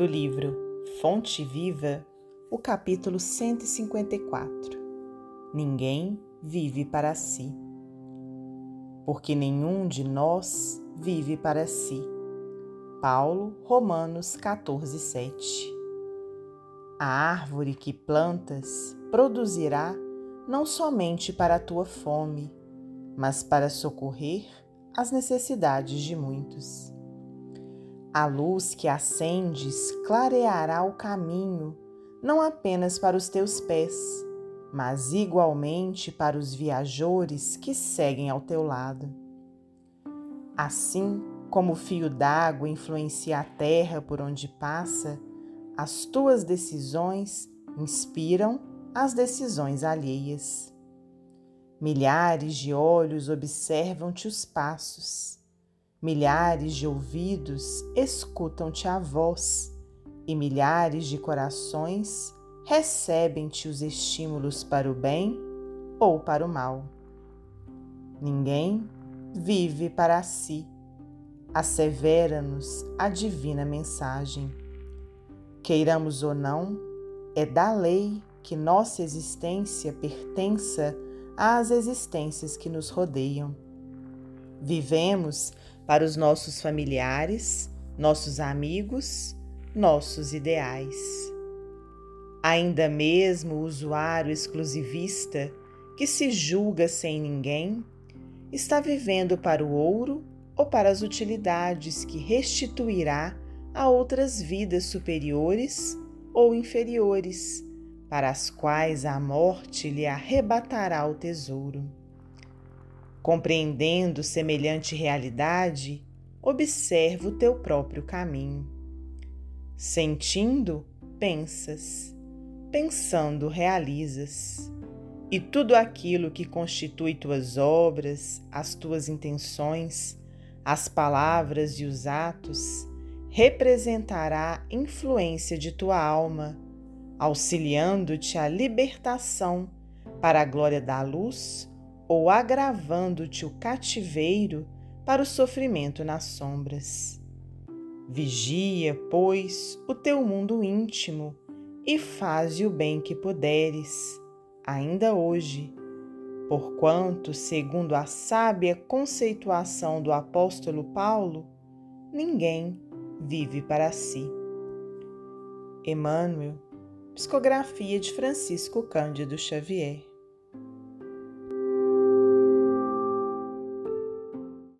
do livro Fonte Viva, o capítulo 154. Ninguém vive para si. Porque nenhum de nós vive para si. Paulo, Romanos 14, 7. A árvore que plantas produzirá não somente para a tua fome, mas para socorrer as necessidades de muitos. A luz que acendes clareará o caminho, não apenas para os teus pés, mas igualmente para os viajores que seguem ao teu lado. Assim como o fio d'água influencia a terra por onde passa, as tuas decisões inspiram as decisões alheias. Milhares de olhos observam-te os passos Milhares de ouvidos escutam-te a voz, e milhares de corações recebem-te os estímulos para o bem ou para o mal. Ninguém vive para si, assevera-nos a divina mensagem. Queiramos ou não, é da lei que nossa existência pertença às existências que nos rodeiam. Vivemos para os nossos familiares, nossos amigos, nossos ideais. Ainda mesmo o usuário exclusivista, que se julga sem ninguém, está vivendo para o ouro ou para as utilidades que restituirá a outras vidas superiores ou inferiores, para as quais a morte lhe arrebatará o tesouro. Compreendendo semelhante realidade, observa o teu próprio caminho. Sentindo, pensas. Pensando, realizas. E tudo aquilo que constitui tuas obras, as tuas intenções, as palavras e os atos, representará influência de tua alma, auxiliando-te à libertação para a glória da luz ou agravando-te o cativeiro para o sofrimento nas sombras. Vigia, pois, o teu mundo íntimo e faze o bem que puderes, ainda hoje, porquanto, segundo a sábia conceituação do apóstolo Paulo, ninguém vive para si. Emmanuel, Psicografia de Francisco Cândido Xavier